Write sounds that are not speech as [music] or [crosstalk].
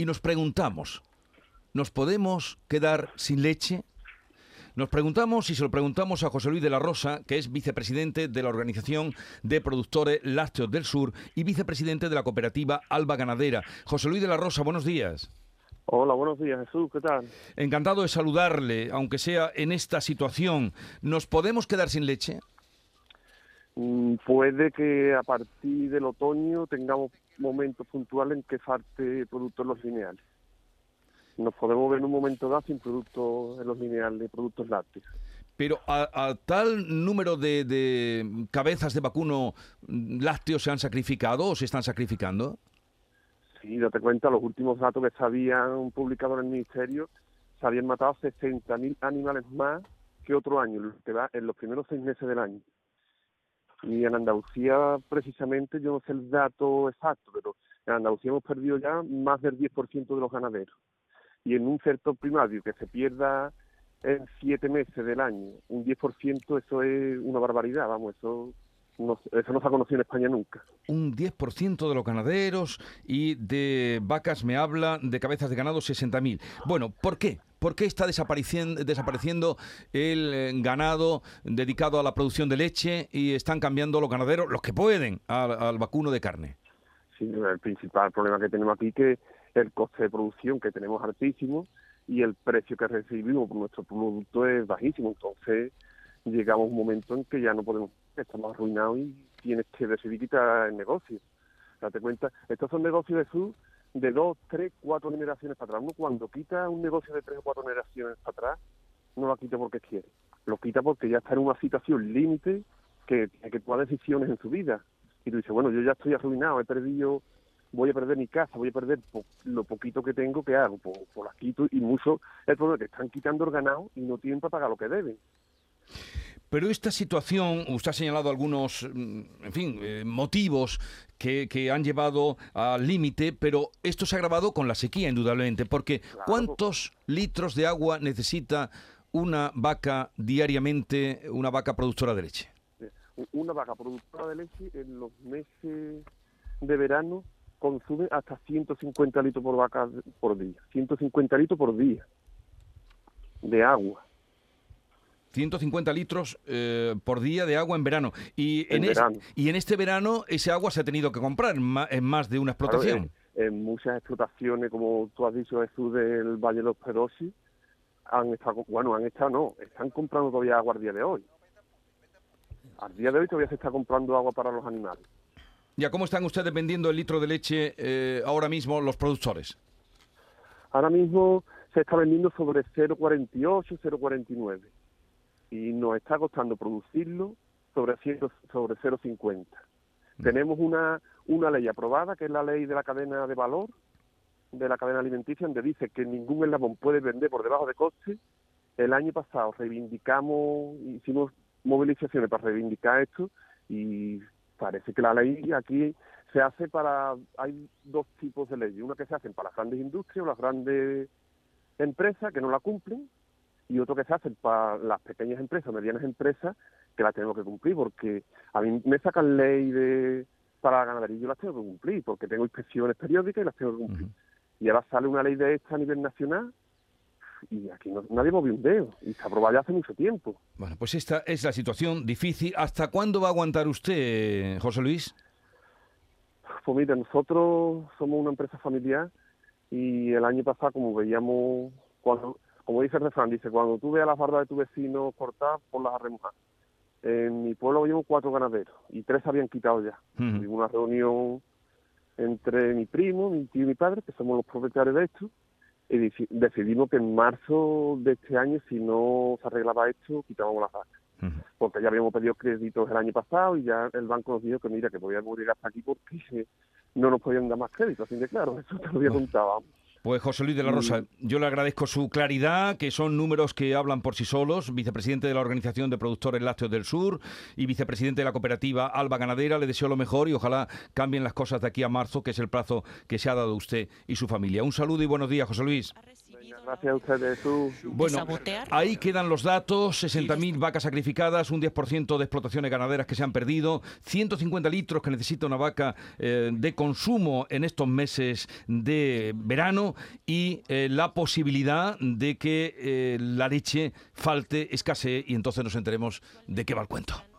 y nos preguntamos, ¿nos podemos quedar sin leche? Nos preguntamos y se lo preguntamos a José Luis de la Rosa, que es vicepresidente de la Organización de Productores Lácteos del Sur y vicepresidente de la cooperativa Alba Ganadera. José Luis de la Rosa, buenos días. Hola, buenos días Jesús, ¿qué tal? Encantado de saludarle, aunque sea en esta situación. ¿Nos podemos quedar sin leche? Mm, puede que a partir del otoño tengamos momentos puntuales en que falte productos en los lineales. Nos podemos ver en un momento dado sin productos en los lineales, productos lácteos. Pero a, tal número de, de, cabezas de vacuno lácteos se han sacrificado o se están sacrificando? Sí, date cuenta, los últimos datos que se habían publicado en el Ministerio, se habían matado 60.000 animales más que otro año, en los primeros seis meses del año. Y en Andalucía, precisamente, yo no sé el dato exacto, pero en Andalucía hemos perdido ya más del 10% de los ganaderos. Y en un cierto primario que se pierda en siete meses del año, un 10%, eso es una barbaridad, vamos, eso no, eso no se ha conocido en España nunca. Un 10% de los ganaderos y de vacas me habla de cabezas de ganado 60.000. Bueno, ¿por qué? ¿Por qué está desapareciendo, desapareciendo el eh, ganado dedicado a la producción de leche y están cambiando los ganaderos, los que pueden, al, vacuno de carne? Sí, el principal problema que tenemos aquí es que el coste de producción que tenemos altísimo y el precio que recibimos por nuestro producto es bajísimo. Entonces, llegamos a un momento en que ya no podemos, estamos arruinados y tienes que decidir quitar el negocio. Date cuenta, estos son negocios de su de dos, tres, cuatro generaciones para atrás. Uno cuando quita un negocio de tres o cuatro generaciones para atrás, no lo quita porque quiere. Lo quita porque ya está en una situación límite que tiene que tomar decisiones en su vida. Y tú dices, bueno, yo ya estoy arruinado, he perdido, voy a perder mi casa, voy a perder lo poquito que tengo, que hago? Pues, pues las quito y mucho es que están quitando el ganado y no tienen para pagar lo que deben. Pero esta situación, usted ha señalado algunos, mm, en fin, eh, motivos que, han llevado al límite, pero esto se ha agravado con la sequía, indudablemente, porque ¿cuántos litros de agua necesita una vaca diariamente, una vaca productora de leche? Una vaca productora de leche en los meses de verano consume hasta 150 litros por vaca por día, 150 litros por día de agua. 150 litros eh, por día de agua en verano. Y en, y en este verano ese agua se ha tenido que comprar en más, de una explotación. en, muchas explotaciones, como tú has dicho, Jesús, del Valle de los Perosi, han estado, bueno, han estado, no, están comprando todavía agua al día de hoy. Al día de hoy todavía se está comprando agua para los animales. ¿Ya cómo están ustedes vendiendo el litro de leche eh, ahora mismo los productores? Ahora mismo se está vendiendo sobre 0,48, 0,49 y nos está costando producirlo sobre, sobre 0,50. Mm. Tenemos una, una ley aprobada, que es la ley de la cadena de valor, de la cadena alimenticia, donde dice que ningún eslabón puede vender por debajo de coste. El año pasado reivindicamos, hicimos movilizaciones para reivindicar esto y parece que la ley aquí se hace para, hay dos tipos de leyes, una que se hacen para las grandes industrias o las grandes empresas que no la cumplen y otro que se hace para las pequeñas empresas, medianas empresas, que las tenemos que cumplir, porque a mí me sacan ley de para la ganadería y yo las tengo que cumplir, porque tengo inspecciones periódicas y las tengo que cumplir. Y ahora sale una ley de esta a nivel nacional y aquí nadie movió un dedo y se aprobó ya hace mucho tiempo. Bueno, pues esta es la situación difícil. ¿Hasta cuándo va a aguantar usted, José Luis? Pues mira, nosotros somos una empresa familiar y el año pasado, como veíamos, cuando como dice el refrán, dice, cuando tú veas las bardas de tu vecino cortadas, ponlas a remojar. En mi pueblo había cuatro ganaderos y tres habían quitado ya. Hubo una reunión entre mi primo, mi tío y mi padre, que somos los propietarios de esto, y decidimos que en marzo de este año, si no se arreglaba esto, quitábamos las vacas. Porque ya habíamos pedido créditos el año pasado y ya el banco nos dijo que mira, que podíamos llegar hasta aquí porque [laughs] no nos podían dar más créditos, así de claro, eso te lo había contado. Pues José Luis de la Rosa, yo le agradezco su claridad, que son números que hablan por sí solos, vicepresidente de la Organización de Productores Lácteos del Sur y vicepresidente de la cooperativa Alba Ganadera. Le deseo lo mejor y ojalá cambien las cosas de aquí a marzo, que es el plazo que se ha dado usted y su familia. Un saludo y buenos días, José Luis. Gracias a ustedes, Jesús. Bueno, sabotear. ahí quedan los datos, 60.000 vacas sacrificadas, un 10% de explotaciones ganaderas que se han perdido, 150 litros que necesita una vaca eh, de consumo en estos meses de verano y eh, la posibilidad de que eh, la leche falte, escasee y entonces nos enteremos de qué va el cuento.